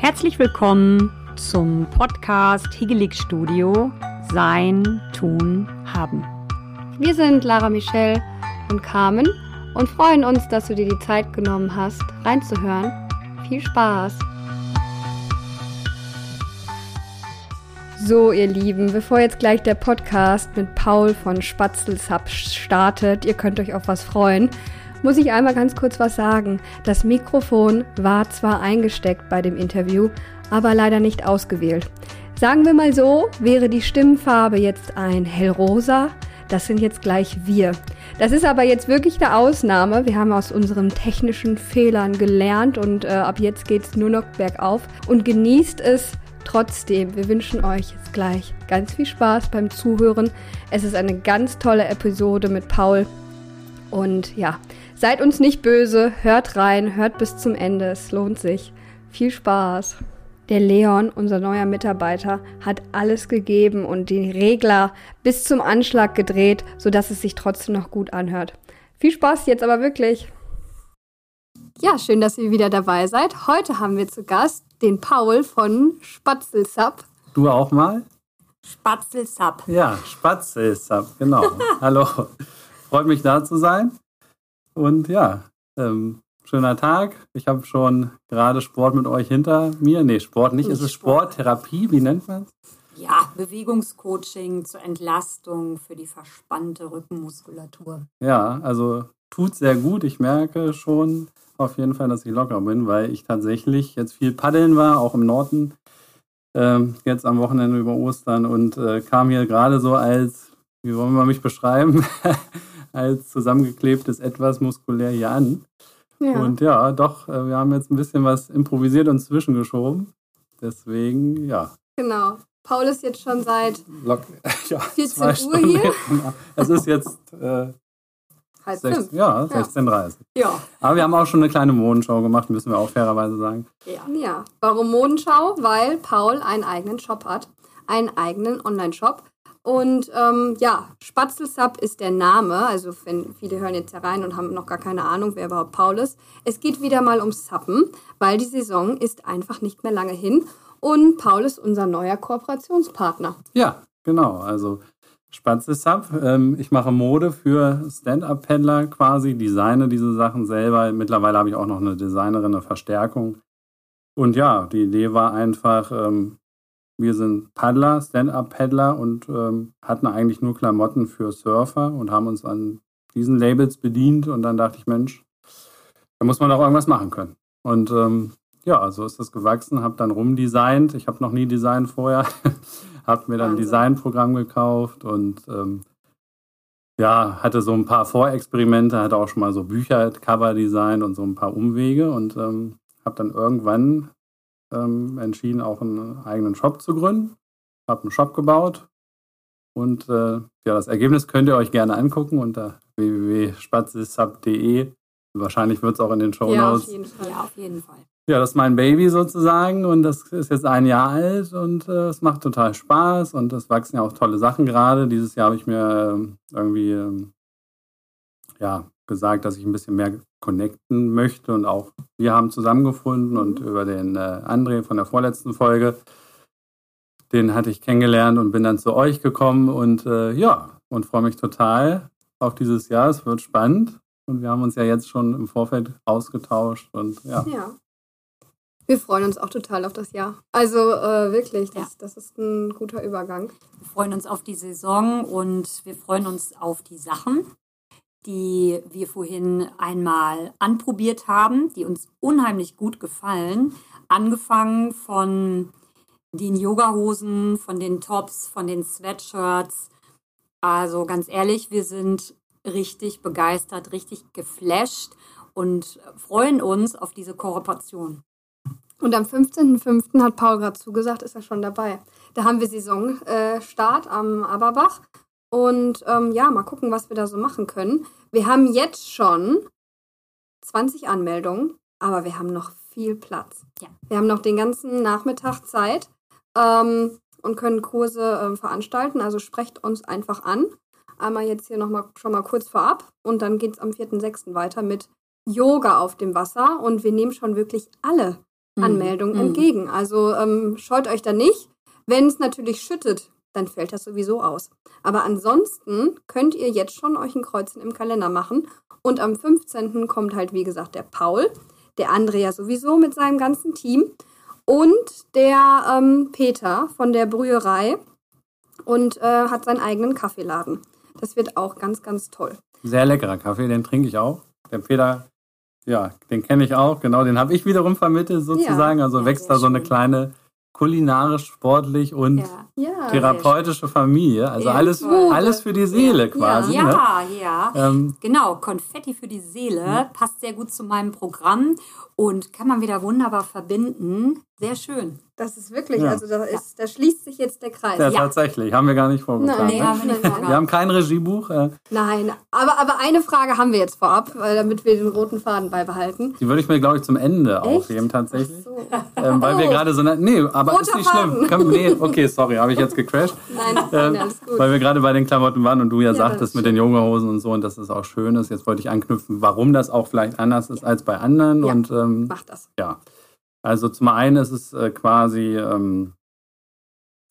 Herzlich willkommen zum Podcast Higelig Studio Sein, Tun, Haben. Wir sind Lara Michelle und Carmen und freuen uns, dass du dir die Zeit genommen hast, reinzuhören. Viel Spaß! So, ihr Lieben, bevor jetzt gleich der Podcast mit Paul von Spatzelsab startet, ihr könnt euch auf was freuen, muss ich einmal ganz kurz was sagen. Das Mikrofon war zwar eingesteckt bei dem Interview, aber leider nicht ausgewählt. Sagen wir mal so, wäre die Stimmfarbe jetzt ein hellrosa, das sind jetzt gleich wir. Das ist aber jetzt wirklich eine Ausnahme. Wir haben aus unseren technischen Fehlern gelernt und äh, ab jetzt geht es nur noch bergauf. Und genießt es trotzdem. Wir wünschen euch jetzt gleich ganz viel Spaß beim Zuhören. Es ist eine ganz tolle Episode mit Paul. Und ja, seid uns nicht böse, hört rein, hört bis zum Ende, es lohnt sich. Viel Spaß. Der Leon, unser neuer Mitarbeiter, hat alles gegeben und die Regler bis zum Anschlag gedreht, sodass es sich trotzdem noch gut anhört. Viel Spaß jetzt aber wirklich. Ja, schön, dass ihr wieder dabei seid. Heute haben wir zu Gast den Paul von Spatzelsap. Du auch mal? Spatzelsap. Ja, Spatzelsap, genau. Hallo. Freut mich da zu sein. Und ja, ähm, schöner Tag. Ich habe schon gerade Sport mit euch hinter mir. Nee, Sport nicht. nicht ist es Sport. Sporttherapie? Wie nennt man es? Ja, Bewegungscoaching zur Entlastung für die verspannte Rückenmuskulatur. Ja, also tut sehr gut. Ich merke schon auf jeden Fall, dass ich locker bin, weil ich tatsächlich jetzt viel paddeln war, auch im Norden, ähm, jetzt am Wochenende über Ostern und äh, kam hier gerade so als, wie wollen wir mich beschreiben, als zusammengeklebtes etwas muskulär hier an. Ja. Und ja, doch, äh, wir haben jetzt ein bisschen was improvisiert und zwischengeschoben. Deswegen, ja. Genau. Paul ist jetzt schon seit Lock, ja, 14 Uhr hier. Es ist jetzt äh, halb 16, fünf. Ja, 16.30 Ja. Aber wir haben auch schon eine kleine Modenschau gemacht, müssen wir auch fairerweise sagen. Ja. ja. Warum Modenschau? Weil Paul einen eigenen Shop hat. Einen eigenen Online-Shop. Und ähm, ja, Spatzelsub ist der Name. Also wenn viele hören jetzt herein und haben noch gar keine Ahnung, wer überhaupt Paul ist. Es geht wieder mal ums Suppen, weil die Saison ist einfach nicht mehr lange hin. Und Paul ist unser neuer Kooperationspartner. Ja, genau. Also Spatzelsub. Ähm, ich mache Mode für Stand-Up-Pendler quasi, designe diese Sachen selber. Mittlerweile habe ich auch noch eine Designerin, eine Verstärkung. Und ja, die Idee war einfach, ähm, wir sind Paddler, Stand-Up-Paddler und ähm, hatten eigentlich nur Klamotten für Surfer und haben uns an diesen Labels bedient. Und dann dachte ich, Mensch, da muss man doch irgendwas machen können. Und ähm, ja, so ist das gewachsen, habe dann rumdesignt. Ich habe noch nie designt vorher, habe mir dann ein Designprogramm gekauft und ähm, ja, hatte so ein paar Vorexperimente, hatte auch schon mal so Bücher, Cover-Design und so ein paar Umwege und ähm, habe dann irgendwann ähm, entschieden, auch einen eigenen Shop zu gründen. Habe einen Shop gebaut und äh, ja, das Ergebnis könnt ihr euch gerne angucken unter www.spatzesub.de. Wahrscheinlich wird es auch in den Show Notes. Ja, auf jeden Fall. Ja, auf jeden Fall. Ja, das ist mein Baby sozusagen und das ist jetzt ein Jahr alt und äh, es macht total Spaß und es wachsen ja auch tolle Sachen gerade. Dieses Jahr habe ich mir äh, irgendwie äh, ja, gesagt, dass ich ein bisschen mehr connecten möchte und auch wir haben zusammengefunden und mhm. über den äh, André von der vorletzten Folge, den hatte ich kennengelernt und bin dann zu euch gekommen und äh, ja, und freue mich total auf dieses Jahr. Es wird spannend und wir haben uns ja jetzt schon im Vorfeld ausgetauscht und ja. ja. Wir freuen uns auch total auf das Jahr. Also äh, wirklich, das, ja. das ist ein guter Übergang. Wir freuen uns auf die Saison und wir freuen uns auf die Sachen, die wir vorhin einmal anprobiert haben, die uns unheimlich gut gefallen. Angefangen von den Yogahosen, von den Tops, von den Sweatshirts. Also ganz ehrlich, wir sind richtig begeistert, richtig geflasht und freuen uns auf diese Kooperation. Und am 15.05. hat Paul gerade zugesagt, ist er schon dabei. Da haben wir Saisonstart äh, am Aberbach und ähm, ja, mal gucken, was wir da so machen können. Wir haben jetzt schon 20 Anmeldungen, aber wir haben noch viel Platz. Ja. Wir haben noch den ganzen Nachmittag Zeit ähm, und können Kurse äh, veranstalten. Also sprecht uns einfach an. Einmal jetzt hier noch mal, schon mal kurz vorab und dann geht es am 4.6. weiter mit Yoga auf dem Wasser und wir nehmen schon wirklich alle Anmeldung entgegen. Also ähm, scheut euch da nicht. Wenn es natürlich schüttet, dann fällt das sowieso aus. Aber ansonsten könnt ihr jetzt schon euch ein Kreuzen im Kalender machen. Und am 15. kommt halt, wie gesagt, der Paul, der Andrea sowieso mit seinem ganzen Team und der ähm, Peter von der Brüherei und äh, hat seinen eigenen Kaffeeladen. Das wird auch ganz, ganz toll. Sehr leckerer Kaffee, den trinke ich auch. Der Peter, ja, den kenne ich auch, genau, den habe ich wiederum vermittelt sozusagen. also Ja, wächst da so eine schön. kleine kulinarisch, sportlich und Ja. Ja, therapeutische Familie. Also Ja, alles, alles für die Seele quasi. Ne? Ja, ja. Ähm, Genau, Konfetti für die Seele passt sehr gut zu meinem Programm und kann man wieder wunderbar verbinden. Sehr schön. das ist wirklich, Ja. also da, ist, da schließt sich jetzt der Kreis. ja, Ja. tatsächlich, haben wir gar nicht vorgeplant. Nein, ne? haben wir nicht. Wir haben kein Regiebuch. Äh, Nein, aber, aber eine Frage haben wir jetzt vorab, damit wir den roten Faden beibehalten. die würde ich mir, glaube ich, zum Ende Echt? aufheben tatsächlich. So. Ähm, weil wir Oh. gerade so... Nee, aber Roter ist nicht schlimm. Komm, nee, okay, sorry, habe ich jetzt gecrashed. Nein, Ähm, nein, alles gut. Weil wir gerade bei den Klamotten waren und du ja, Ja, das sagtest mit den Yogahosen und so und dass das auch schön ist. Jetzt wollte ich anknüpfen, warum das auch vielleicht anders ist als bei anderen. Und ähm, Mach das. ja, also zum einen ist es äh, quasi ähm,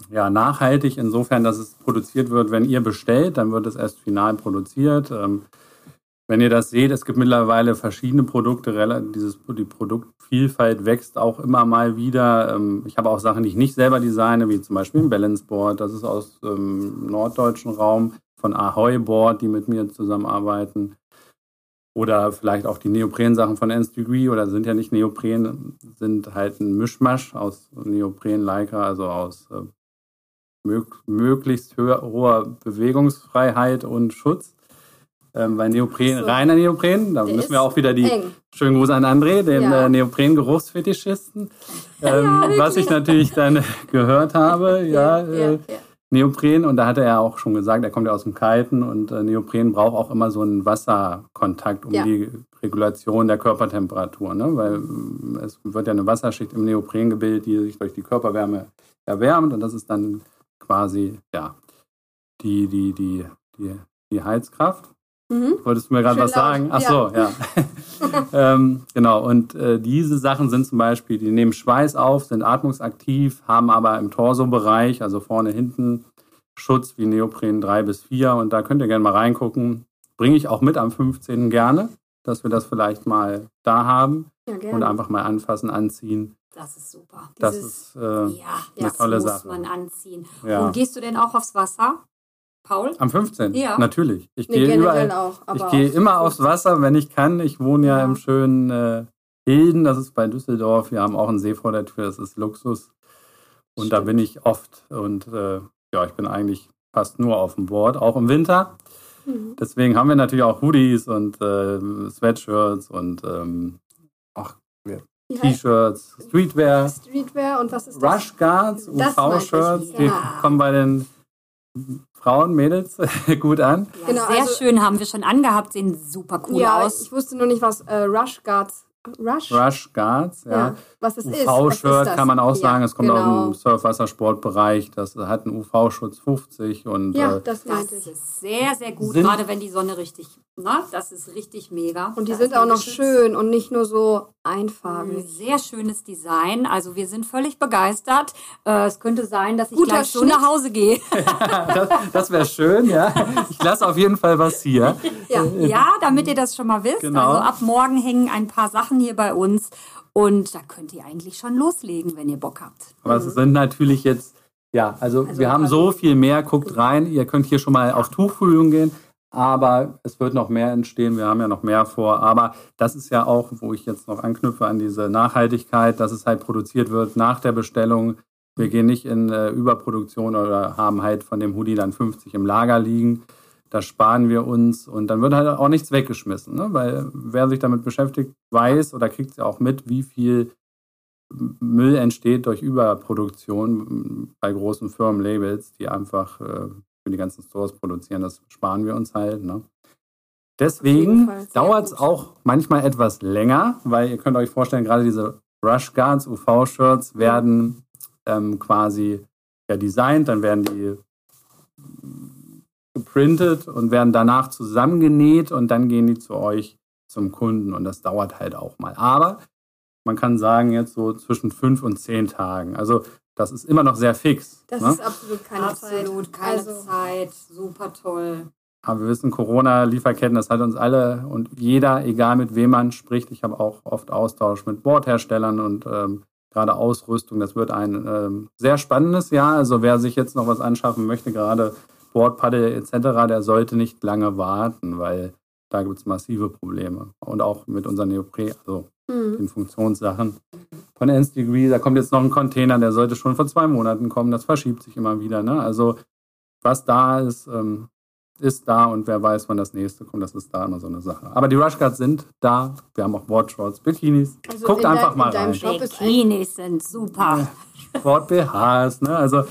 ja, nachhaltig insofern, dass es produziert wird, wenn ihr bestellt, dann wird es erst final produziert. Ähm, wenn ihr das seht, es gibt mittlerweile verschiedene Produkte, dieses, die Produktvielfalt wächst auch immer mal wieder. Ähm, ich habe auch Sachen, die ich nicht selber designe, wie zum Beispiel ein Balance Board, das ist aus dem norddeutschen Raum von Ahoy Board, die mit mir zusammenarbeiten. Oder vielleicht auch die Neopren-Sachen von Nth Degree oder sind ja nicht Neopren, sind halt ein Mischmasch aus Neopren, Lycra, also aus äh, mög möglichst höher, hoher Bewegungsfreiheit und Schutz. Ähm, weil Neopren, So. reiner Neopren, da Der müssen wir auch wieder die, Eng. schönen Gruß an André, den Ja. äh, Neopren-Geruchsfetischisten, ähm, was ich natürlich dann gehört habe, ja, äh, ja. Neopren, und da hatte er auch schon gesagt, er kommt ja aus dem Kalten und äh, Neopren braucht auch immer so einen Wasserkontakt um Ja. die Regulation der Körpertemperatur, ne? weil ähm, es wird ja eine Wasserschicht im Neopren gebildet, die sich durch die Körperwärme erwärmt und das ist dann quasi, ja, die, die, die, die, die Heizkraft. Mhm. Wolltest du mir gerade was sagen? Ach so, ja. ähm, genau, und äh, diese Sachen sind zum Beispiel, die nehmen Schweiß auf, sind atmungsaktiv, haben aber im Torso-Bereich, also vorne, hinten, Schutz wie Neopren 3 bis 4. Und da könnt ihr gerne mal reingucken. Bringe ich auch mit am 15. gerne, dass wir das vielleicht mal da haben Ja, und einfach mal anfassen, anziehen. Das ist super. Das Dieses- ist äh, Ja, eine das tolle muss Sache. man anziehen. Ja. Und gehst du denn auch aufs Wasser, Paul? am 15. Ja. Natürlich. Ich Nee, gehe überall. auch. Ich gehe immer aufs Wasser, wenn ich kann. Ich wohne ja, Ja. im schönen äh, Hilden, das ist bei Düsseldorf. Wir haben auch einen See vor der Tür, das ist Luxus. Und da Stimmt. bin ich oft. Und äh, ja, ich bin eigentlich fast nur auf dem Board, auch im Winter. Mhm. Deswegen haben wir natürlich auch Hoodies und äh, Sweatshirts und ähm, auch T-Shirts, Streetwear, Streetwear und was ist das? Rush Guards, UV-Shirts. Die ja. kommen bei den Frauen, Mädels gut an. Ja, Genau, sehr also- schön, haben wir schon angehabt, sehen super cool ja, aus. ich wusste nur nicht, was äh, Rush Guards. Rush? Rush Guards, ja. Ja, was es ist. UV-Shirt das? kann man auch Ja, sagen, es kommt genau. aus dem Surfwassersportbereich. Das hat einen UV-Schutz 50 und Ja, äh, das Das ich. ist sehr, sehr gut, Sind- gerade wenn die Sonne richtig, na, das ist richtig mega. Und die Da sind auch noch schön und nicht nur so Ein einfarbig. sehr schönes Design. Also wir sind völlig begeistert. Äh, es könnte sein, dass ich Guter gleich so Schnitt. nach Hause gehe. das, das wäre schön, ja. Ich lasse auf jeden Fall was hier. Ja. ja, damit ihr das schon mal wisst. Genau. Also ab morgen hängen ein paar Sachen hier bei uns. Und da könnt ihr eigentlich schon loslegen, wenn ihr Bock habt. Aber es sind natürlich jetzt, ja, also, Also wir haben also- so viel mehr. Guckt rein. Ihr könnt hier schon mal auf Tuchfühlung gehen. Aber es wird noch mehr entstehen. Wir haben ja noch mehr vor. Aber das ist ja auch, wo ich jetzt noch anknüpfe an diese Nachhaltigkeit, dass es halt produziert wird nach der Bestellung. Wir gehen nicht in äh, Überproduktion oder haben halt von dem Hoodie dann 50 im Lager liegen. Das sparen wir uns und dann wird halt auch nichts weggeschmissen. Ne? Weil wer sich damit beschäftigt, weiß oder kriegt es ja auch mit, wie viel Müll entsteht durch Überproduktion bei großen Firmen, Labels, die einfach äh, für die ganzen Stores produzieren. Das sparen wir uns halt. Ne? Deswegen dauert es auch manchmal etwas länger, weil ihr könnt euch vorstellen, gerade diese Rush Guards, UV-Shirts werden ähm, quasi ja, designt, dann werden die geprintet und werden danach zusammengenäht und dann gehen die zu euch zum Kunden und das dauert halt auch mal. Aber man kann sagen, jetzt so zwischen fünf und zehn Tagen. Also das ist immer noch sehr fix. Das ne? ist absolut keine Absolut, Zeit. keine Also, Zeit. Super toll. Aber wir wissen, Corona-Lieferketten, das hat uns alle und jeder, egal mit wem man spricht, ich habe auch oft Austausch mit Bordherstellern und ähm, gerade Ausrüstung, das wird ein ähm, sehr spannendes Jahr. Also wer sich jetzt noch was anschaffen möchte, gerade Bordpaddel etc., der sollte nicht lange warten, weil da gibt es massive Probleme. Und auch mit unseren Neopren, also hm. den Funktionssachen. Von Nth Degree, da kommt jetzt noch ein Container, der sollte schon vor zwei Monaten kommen. Das verschiebt sich immer wieder. Ne? Also was da ist, ähm, ist da und wer weiß, wann das nächste kommt, das ist da immer so eine Sache. Aber die Rushguards sind da. Wir haben auch Boardshorts, Bikinis. Also Guckt in dein- einfach in mal rein. Shop Bikinis sind super. Sport-BHs, ne? Also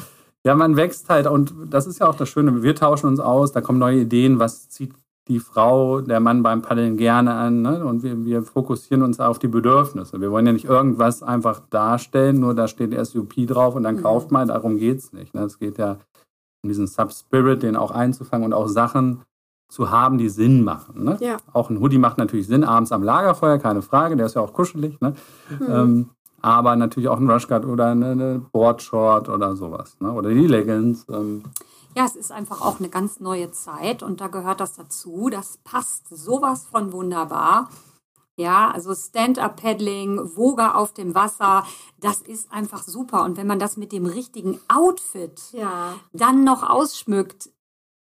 ja, man wächst halt und das ist ja auch das Schöne. Wir tauschen uns aus, da kommen neue Ideen, was zieht die Frau, der Mann beim Paddeln gerne an. Ne? Und wir, wir fokussieren uns auf die Bedürfnisse. Wir wollen ja nicht irgendwas einfach darstellen, nur da steht SUP drauf und dann Mhm. kauft man. Darum geht's nicht. Ne? Es geht ja um diesen Sub-Spirit, den auch einzufangen und auch Sachen zu haben, die Sinn machen. Ne? Ja. Auch ein Hoodie macht natürlich Sinn, abends am Lagerfeuer, keine Frage, der ist ja auch kuschelig. Ne? Ähm, aber natürlich auch ein Rushguard oder eine, eine Boardshort oder sowas. Ne? Oder die Leggings. Ähm, Ja, es ist einfach auch eine ganz neue Zeit und da gehört das dazu. Das passt sowas von wunderbar. Ja, also Stand-up-Paddling, Woga auf dem Wasser, das ist einfach super. Und wenn man das mit dem richtigen Outfit ja. dann noch ausschmückt,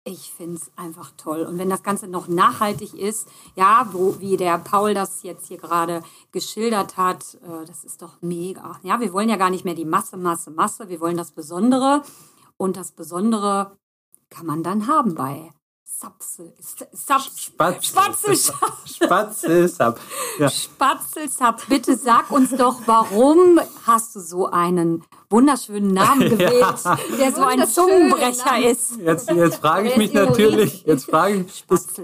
ich finde es einfach toll. Und wenn das Ganze noch nachhaltig ist, ja, wo, wie der Paul das jetzt hier gerade geschildert hat, äh, das ist doch mega. Ja, wir wollen ja gar nicht mehr die Masse, Masse, Masse, wir wollen das Besondere. Und das Besondere kann man dann haben bei Sapsel, Sap, Spatz. Spatzelsap. Spatzelsap. Ja. Spatzelsap, bitte sag uns doch, warum hast du so einen wunderschönen Namen gewählt, der so ein Zungenbrecher Namen. ist? Jetzt, jetzt frage ich mich natürlich, jetzt frage ich, ist,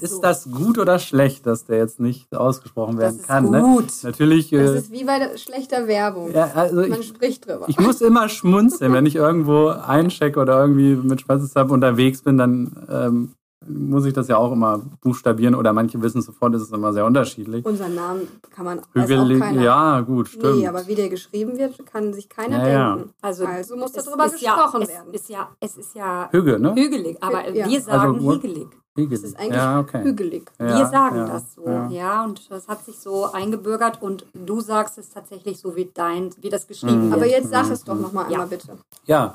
ist das gut oder schlecht, dass der jetzt nicht ausgesprochen werden ist kann? Ne? gut. Natürlich, Das äh, ist wie bei schlechter Werbung. ja, also Man ich, spricht drüber. ich muss immer schmunzeln, wenn ich irgendwo einchecke oder irgendwie mit Spatzelsap unterwegs bin, dann ähm, muss ich das ja auch immer buchstabieren oder manche wissen sofort, ist es immer sehr unterschiedlich. Unseren Namen kann man Hügelig, keiner. ja, gut, stimmt. Nee, aber wie der geschrieben wird, kann sich keiner Ja, ja. denken. Also, Also muss darüber ist ja, gesprochen es werden. Ist ja, es ist ja Hügel, ne? hügelig, aber Ja. wir sagen Also, hügelig. Hügelig. Es ist eigentlich ja, okay. hügelig. Ja, wir sagen ja, das so, ja. ja. und das hat sich so eingebürgert und du sagst es tatsächlich so wie dein, wie das geschrieben Mhm. wird. Aber jetzt sag es doch nochmal Ja. einmal bitte. Ja,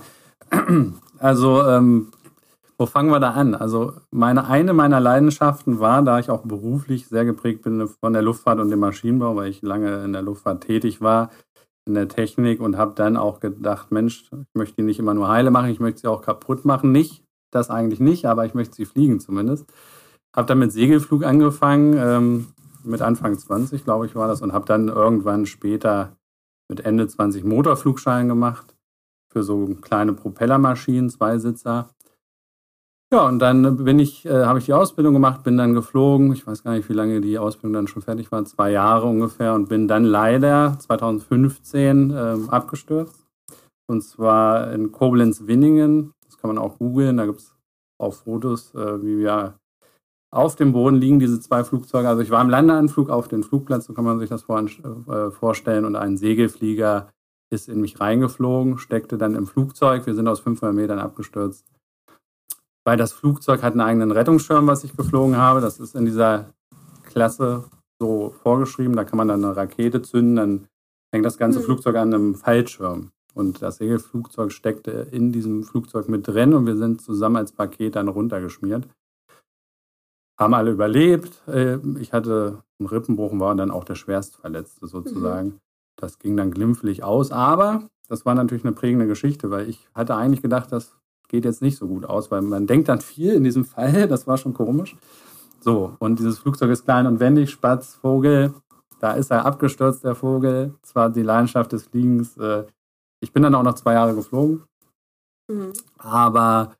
also ähm, wo fangen wir da an? Also meine eine meiner Leidenschaften war, da ich auch beruflich sehr geprägt bin von der Luftfahrt und dem Maschinenbau, weil ich lange in der Luftfahrt tätig war, in der Technik und habe dann auch gedacht, Mensch, ich möchte die nicht immer nur heile machen, ich möchte sie auch kaputt machen. Nicht, das eigentlich nicht, aber ich möchte sie fliegen zumindest. Habe dann mit Segelflug angefangen, ähm, mit Anfang 20, glaube ich, war das, und habe dann irgendwann später mit Ende 20 Motorflugschein gemacht für so kleine Propellermaschinen, Zweisitzer. Ja, und dann bin ich, äh, habe ich die Ausbildung gemacht, bin dann geflogen. Ich weiß gar nicht, wie lange die Ausbildung dann schon fertig war, zwei Jahre ungefähr, und bin dann leider 2015 ähm, abgestürzt. Und zwar in Koblenz-Winningen. Das kann man auch googeln. Da gibt es auch Fotos, äh, wie wir auf dem Boden liegen, diese zwei Flugzeuge. Also ich war im Landeanflug auf den Flugplatz, so kann man sich das vor, äh, vorstellen. Und ein Segelflieger ist in mich reingeflogen, steckte dann im Flugzeug. Wir sind aus 500 Metern abgestürzt. Weil das Flugzeug hat einen eigenen Rettungsschirm, was ich geflogen habe. Das ist in dieser Klasse so vorgeschrieben. Da kann man dann eine Rakete zünden, dann hängt das ganze Mhm. Flugzeug an einem Fallschirm. Und das Segelflugzeug steckte in diesem Flugzeug mit drin und wir sind zusammen als Paket dann runtergeschmiert. Haben alle überlebt. Äh, Ich hatte einen Rippenbruch und war dann auch der Schwerstverletzte sozusagen. Das ging dann glimpflich aus, aber das war natürlich eine prägende Geschichte, weil ich hatte eigentlich gedacht, das geht jetzt nicht so gut aus, weil man denkt dann viel in diesem Fall, das war schon komisch. So, und dieses Flugzeug ist klein und wendig, Spatz, Vogel, da ist er abgestürzt, der Vogel. Das war die Leidenschaft des Fliegens. Äh, Ich bin dann auch noch zwei Jahre geflogen, Mhm. aber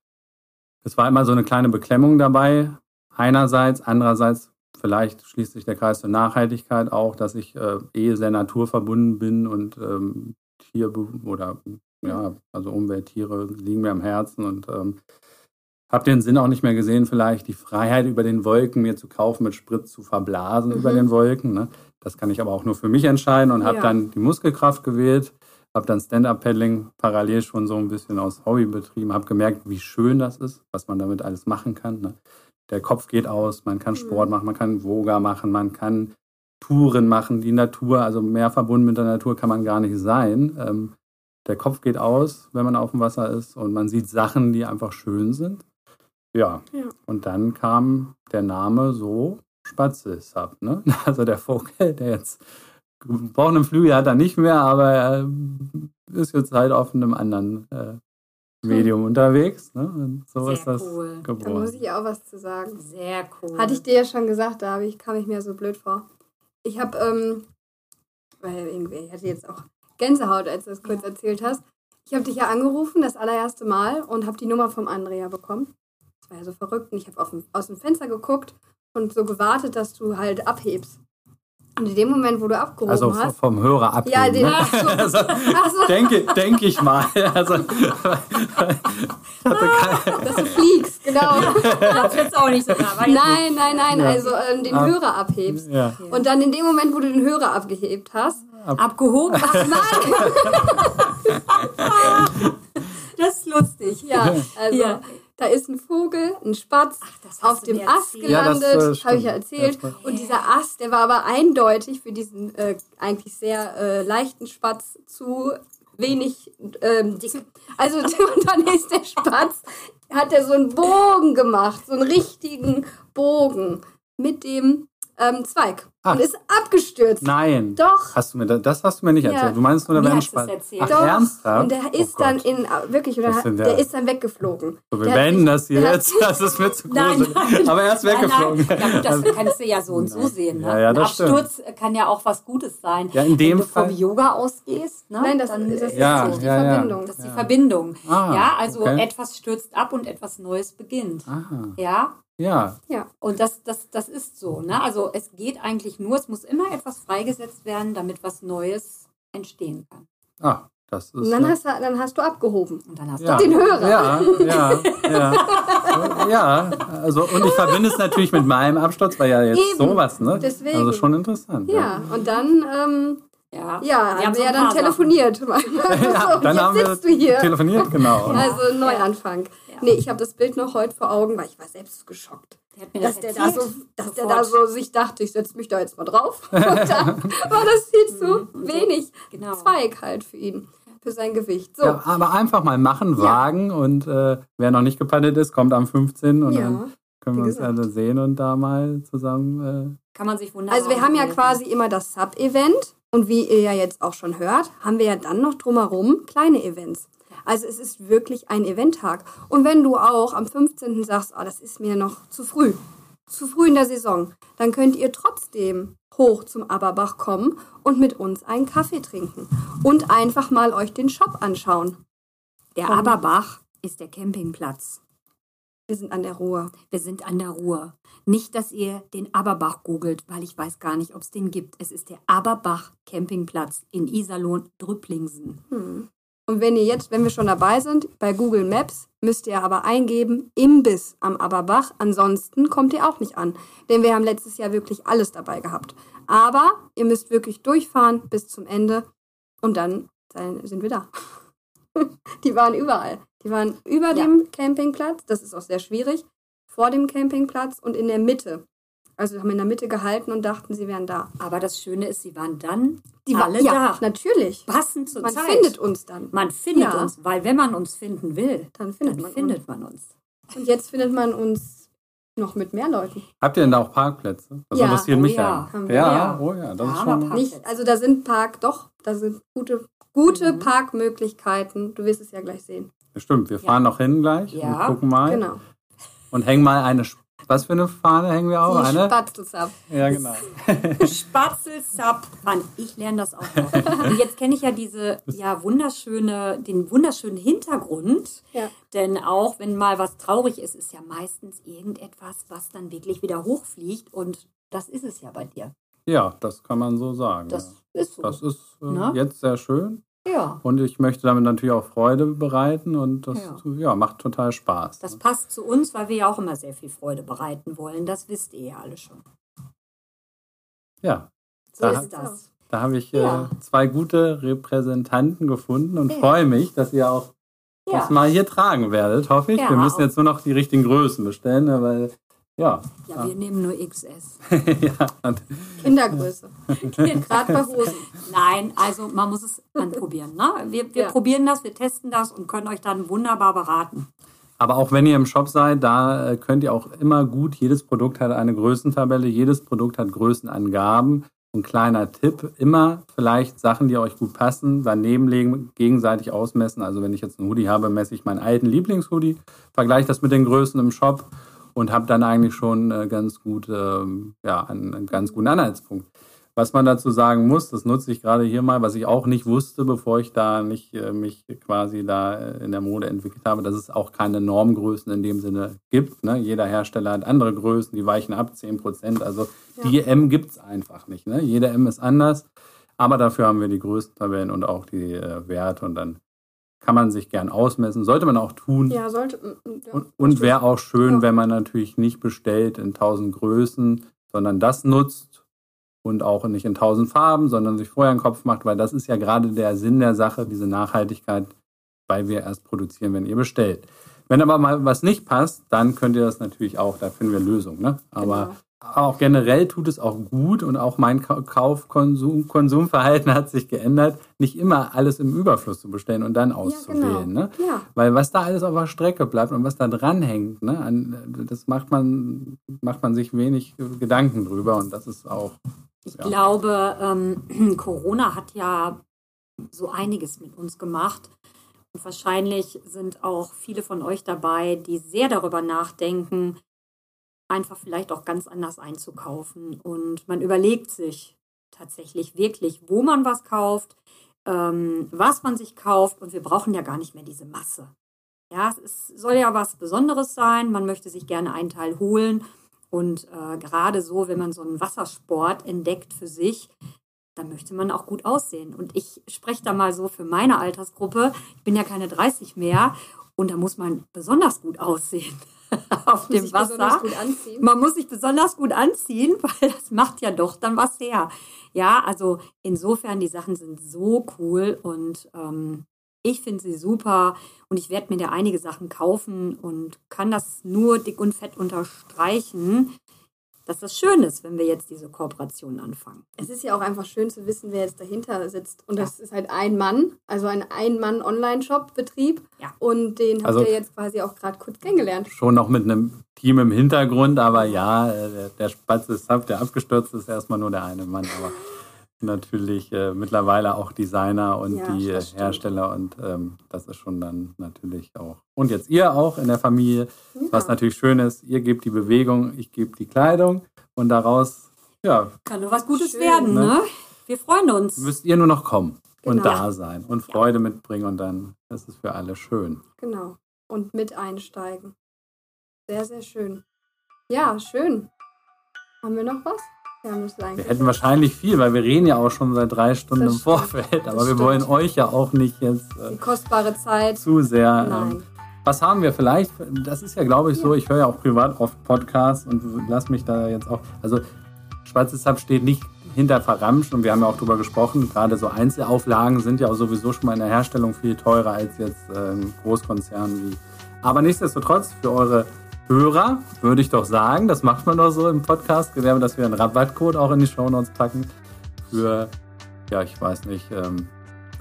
es war immer so eine kleine Beklemmung dabei. Einerseits, andererseits vielleicht schließt sich der Kreis zur Nachhaltigkeit auch, dass ich äh, eh sehr naturverbunden bin und ähm, Tier oder ja, also Umwelttiere liegen mir am Herzen und ähm, habe den Sinn auch nicht mehr gesehen, vielleicht die Freiheit über den Wolken mir zu kaufen, mit Sprit zu verblasen Mhm. über den Wolken. Ne? Das kann ich aber auch nur für mich entscheiden und habe Ja. dann die Muskelkraft gewählt, habe dann Stand-Up-Paddling parallel schon so ein bisschen aus Hobby betrieben, habe gemerkt, wie schön das ist, was man damit alles machen kann. Ne? Der Kopf geht aus, man kann Sport machen, man kann Yoga machen, man kann Touren machen, die Natur, also mehr verbunden mit der Natur kann man gar nicht sein. Ähm, der Kopf geht aus, wenn man auf dem Wasser ist und man sieht Sachen, die einfach schön sind. Ja, Ja. und dann kam der Name so Spatzelsab, ne? Also der Vogel, der jetzt gebrochenen Flügel hat er nicht mehr, aber er ist jetzt halt auf einem anderen äh, Medium unterwegs. Ne? Und so Sehr ist das cool. Da muss geboren. ich auch was zu sagen. Sehr cool. Hatte ich dir ja schon gesagt, da ich, kam ich mir so blöd vor. Ich habe, ähm, weil irgendwie, ich hatte jetzt auch Gänsehaut, als du das kurz erzählt hast. Ich habe dich ja angerufen, das allererste Mal, und habe die Nummer vom Andrea bekommen. Das war ja so verrückt. Und ich habe aus dem Fenster geguckt und so gewartet, dass du halt abhebst. Und in dem Moment, wo du abgehoben Also hast. vom Hörer abgeben. Ja, den, ne? ach so, also, so, denke, denke ich mal. Also, ich hatte kein, dass du fliegst, genau. das jetzt auch nicht so klar. Nein, nein, nein, Ja. also ähm, den Ah. Hörer abhebst. ja, Und dann in dem Moment, wo du den Hörer abgehebt hast, abgehoben. ach nein, Das ist lustig. ja, also Ja. Da ist ein Vogel, ein Spatz hast auf dem Ast erzählt. Ja, gelandet, äh, habe ich ja erzählt. Ja, Und dieser Ast, der war aber eindeutig für diesen äh, eigentlich sehr äh, leichten Spatz zu wenig ähm, dick. Also und dann ist der Spatz, hat er so einen Bogen gemacht, so einen richtigen Bogen mit dem ähm, Zweig Ah. und ist abgestürzt. Nein. Doch. Hast du mir das, das hast du mir nicht Ja. erzählt. Du meinst nur, der wäre Spaß. erzählt. Ach, Doch, ernsthaft? und der Oh ist dann Gott. in, wirklich, oder der der? ist dann weggeflogen. So, wir beenden sich- das hier jetzt. Das ist mir zu nein. Aber er ist Nein, weggeflogen. nein. Ja, gut, das kannst du ja so und so sehen. Ne? Ja, ja, das Ein Absturz kann ja auch was Gutes sein. Ja, in dem Wenn du Fall- vom Yoga ausgehst, ne? Nein, das, dann das ist Ja, nicht die ja, ja. Verbindung. Das ist die Verbindung. Ah, ja, also okay. etwas stürzt ab und etwas Neues beginnt. Aha. Ja, Ja, Ja, und das, das, das ist so. Ne? Also es geht eigentlich nur, es muss immer etwas freigesetzt werden, damit was Neues entstehen kann. ah, das ist. und dann ja- hast, du, dann hast du abgehoben. Und dann hast ja. du den Hörer. Ja, ja, ja. ja, also und ich verbinde es natürlich mit meinem Absturz, weil ja jetzt Eben, sowas, ne? deswegen. Also schon interessant. Ja, und dann, ähm, ja, ja, Wir haben so wir ja dann telefoniert. Ja, so, dann jetzt haben wir sitzt du hier. telefoniert, genau. Also Neuanfang. Nee, ich habe das Bild noch heute vor Augen, weil ich war selbst geschockt. Der hat mir Dass das der, da so, dass der da so sich dachte, ich setze mich da jetzt mal drauf. Und dann war das viel zu wenig Genau. Zweig halt für ihn, für sein Gewicht. So, Ja, aber einfach mal machen, wagen und äh, wer noch nicht gepandet ist, kommt am 15. und Ja, dann können wir uns alle sehen und da mal zusammen. Kann man sich wunderbar Also wir haben ja quasi immer das Sub-Event und wie ihr ja jetzt auch schon hört, haben wir ja dann noch drumherum kleine Events. Also es ist wirklich ein Eventtag. Und wenn du auch am 15. sagst, oh, das ist mir noch zu früh, zu früh in der Saison, dann könnt ihr trotzdem hoch zum Aberbach kommen und mit uns einen Kaffee trinken und einfach mal euch den Shop anschauen. Der Aberbach ist der Campingplatz. Wir sind an der Ruhr. Wir sind an der Ruhr. Nicht, dass ihr den Aberbach googelt, weil ich weiß gar nicht, ob es den gibt. Es ist der Aberbach Campingplatz in Iserlohn-Drüpplingsen. Und wenn ihr jetzt, wenn wir schon dabei sind, bei Google Maps müsst ihr aber eingeben Imbiss am Aberbach. Ansonsten kommt ihr auch nicht an. Denn wir haben letztes Jahr wirklich alles dabei gehabt. Aber ihr müsst wirklich durchfahren bis zum Ende und dann sind wir da. Die waren überall. Die waren über Ja. dem Campingplatz. Das ist auch sehr schwierig. Vor dem Campingplatz und in der Mitte. Also haben in der Mitte gehalten und dachten, sie wären da. Aber das Schöne ist, sie waren dann Die alle waren ja, da. natürlich. Passend zur Man Zeit. findet uns dann. man findet Ja. uns, weil wenn man uns finden will, Dann findet dann man findet uns. man uns. Und jetzt findet man uns noch mit mehr Leuten. Habt ihr denn da auch Parkplätze? Das Ja, interessiert oh mich ja. ja. Haben wir. Ja, Ja. oh ja, das Da ist schon. Park- Nicht, also da sind Park, doch, da sind gute, gute Mhm. Parkmöglichkeiten. Du wirst es ja gleich sehen. Stimmt, wir fahren noch hin gleich Ja. und gucken mal. Genau. Und hängen mal eine. Was für eine Fahne hängen wir auch? Die eine? Spatzels ab. Ja, genau. Spatzelsap. Mann, ich lerne das auch noch. Und jetzt kenne ich ja diese ja wunderschöne, den wunderschönen Hintergrund. Ja. Denn auch wenn mal was traurig ist, ist ja meistens irgendetwas, was dann wirklich wieder hochfliegt. Und das ist es ja bei dir. Ja, das kann man so sagen. Das ja. ist so. Das ist äh, Ne? jetzt sehr schön. Ja. Und ich möchte damit natürlich auch Freude bereiten und das Ja. ja. macht total Spaß. Das passt zu uns, weil wir ja auch immer sehr viel Freude bereiten wollen. Das wisst ihr ja alle schon. ja. So Da- ist das. Da habe ich Ja. äh, zwei gute Repräsentanten gefunden und Ja. freue mich, dass ihr auch das mal hier tragen werdet, hoffe ich. Wir müssen jetzt nur noch die richtigen Größen bestellen, ne, weil ja. Ja, wir nehmen nur XS. ja. Kindergröße. Gerade bei Hosen. Nein, also man muss es anprobieren. Ne? Wir, wir Ja. probieren das, wir testen das und können euch dann wunderbar beraten. Aber auch wenn ihr im Shop seid, da äh, könnt ihr auch immer gut, jedes Produkt hat eine Größentabelle, jedes Produkt hat Größenangaben. Ein kleiner Tipp, immer vielleicht Sachen, die euch gut passen, daneben legen, gegenseitig ausmessen. Also wenn ich jetzt einen Hoodie habe, messe ich meinen alten Lieblingshoodie, vergleiche das mit den Größen im Shop und habe dann eigentlich schon äh, ganz gut, ähm, ja, einen, einen ganz guten Anhaltspunkt. Was man dazu sagen muss, das nutze ich gerade hier mal, was ich auch nicht wusste, bevor ich da nicht äh, mich quasi da äh, in der Mode entwickelt habe, dass es auch keine Normgrößen in dem Sinne gibt. Ne? Jeder Hersteller hat andere Größen, die weichen ab 10 Prozent. Also die M gibt es einfach nicht. Ne? Jede M ist anders, aber dafür haben wir die Größentabellen und auch die äh, Werte und dann kann man sich gern ausmessen. Sollte man auch tun. Ja, sollte. mm, mm, ja. Und, und wäre auch schön, Ja. wenn man natürlich nicht bestellt in tausend Größen, sondern das nutzt und auch nicht in tausend Farben, sondern sich vorher einen Kopf macht, weil das ist ja gerade der Sinn der Sache, diese Nachhaltigkeit, weil wir erst produzieren, wenn ihr bestellt. Wenn aber mal was nicht passt, dann könnt ihr das natürlich auch, da finden wir Lösungen. Ne? Aber auch generell tut es auch gut und auch mein Ka- Kaufkonsum Konsumverhalten hat sich geändert, nicht immer alles im Überfluss zu bestellen und dann auszuwählen. genau. ne? Ja. Weil was da alles auf der Strecke bleibt und was da dranhängt, ne, an, das macht man, macht man sich wenig Gedanken drüber und das ist auch. Ich Ja. glaube, ähm, Corona hat ja so einiges mit uns gemacht. Und wahrscheinlich sind auch viele von euch dabei, die sehr darüber nachdenken, einfach vielleicht auch ganz anders einzukaufen. Und man überlegt sich tatsächlich wirklich, wo man was kauft, ähm, was man sich kauft. Und wir brauchen ja gar nicht mehr diese Masse. Ja, es soll ja was Besonderes sein. Man möchte sich gerne einen Teil holen. Und äh, gerade so, wenn man so einen Wassersport entdeckt für sich, dann möchte man auch gut aussehen. Und ich spreche da mal so für meine Altersgruppe. Ich bin ja keine 30 mehr. Und da muss man besonders gut aussehen auf dem sich Wasser. Man muss sich besonders gut anziehen, weil das macht ja doch dann was her. Ja, also insofern, die Sachen sind so cool und ähm, ich finde sie super und ich werde mir da einige Sachen kaufen und kann das nur dick und fett unterstreichen, dass das schön ist, wenn wir jetzt diese Kooperation anfangen. Es ist ja auch einfach schön zu wissen, wer jetzt dahinter sitzt. Und das ist halt ein Mann, also ein Ein-Mann-Online-Shop-Betrieb. Ja. Und den habt Also- ihr jetzt quasi auch gerade kurz kennengelernt. Schon noch mit einem Team im Hintergrund, aber ja, äh, der, der Spatz ist ab, der abgestürzt ist erstmal nur der eine Mann, aber natürlich äh, mittlerweile auch Designer und Ja, die äh. Hersteller und ähm, das ist schon dann natürlich auch. Und jetzt ihr auch in der Familie, was natürlich schön ist, ihr gebt die Bewegung, ich gebe die Kleidung und daraus, ja, Kann nur was Gutes Schön, werden, ne? ne? Wir freuen uns. müsst ihr nur noch kommen und Genau. da sein und Freude mitbringen und dann ist es für alle schön. Genau. Und mit einsteigen. Sehr, sehr schön. Ja, schön. Haben wir noch was? Ja, Wir hätten wahrscheinlich viel, weil wir reden ja auch schon seit drei Stunden Das im stimmt. Vorfeld, aber Das wir stimmt. wollen euch ja auch nicht jetzt äh, Die kostbare Zeit. zu sehr. Nein. Ähm, was haben wir vielleicht? Das ist ja, glaube ich, so. Ich höre ja auch privat oft Podcasts und lass mich da jetzt auch. Also, Schwarzes Hub steht nicht hinter Verramscht und wir haben ja auch drüber gesprochen. Gerade so Einzelauflagen sind ja auch sowieso schon mal in der Herstellung viel teurer als jetzt äh, ein Großkonzern wie. Aber nichtsdestotrotz, für eure Hörer würde ich doch sagen, das macht man doch so im Podcast-Gewerbe, dass wir einen Rabattcode auch in die Shownotes packen für, ja, ich weiß nicht, ähm,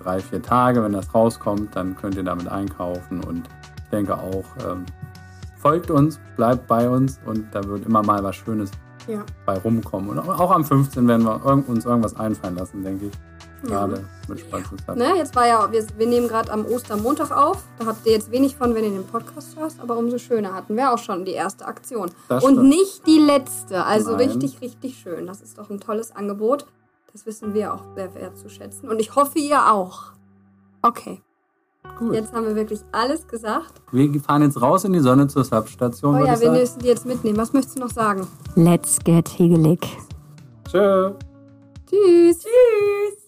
drei, vier Tage. Wenn das rauskommt, dann könnt ihr damit einkaufen und ich denke auch, ähm, folgt uns, bleibt bei uns und da wird immer mal was Schönes Ja. bei rumkommen. Und auch am 15 werden wir uns irgendwas einfallen lassen, denke ich. Gerade mit Spaß ist das. Ne, jetzt war ja, wir, wir nehmen gerade am Ostermontag auf. Da habt ihr jetzt wenig von, wenn ihr den Podcast hört, aber umso schöner hatten wir auch schon die erste Aktion. Das Und stimmt. nicht die letzte. Also Nein. richtig, richtig schön. Das ist doch ein tolles Angebot. Das wissen wir auch sehr wertzuschätzen. Und ich hoffe, ihr auch. Okay, Gut. jetzt haben wir wirklich alles gesagt. Wir fahren jetzt raus in die Sonne zur Substation, Oh ja, wir sagen. müssen die jetzt mitnehmen. Was möchtest du noch sagen? Let's get hegelig. Tschö. Tschüss. Tschüss.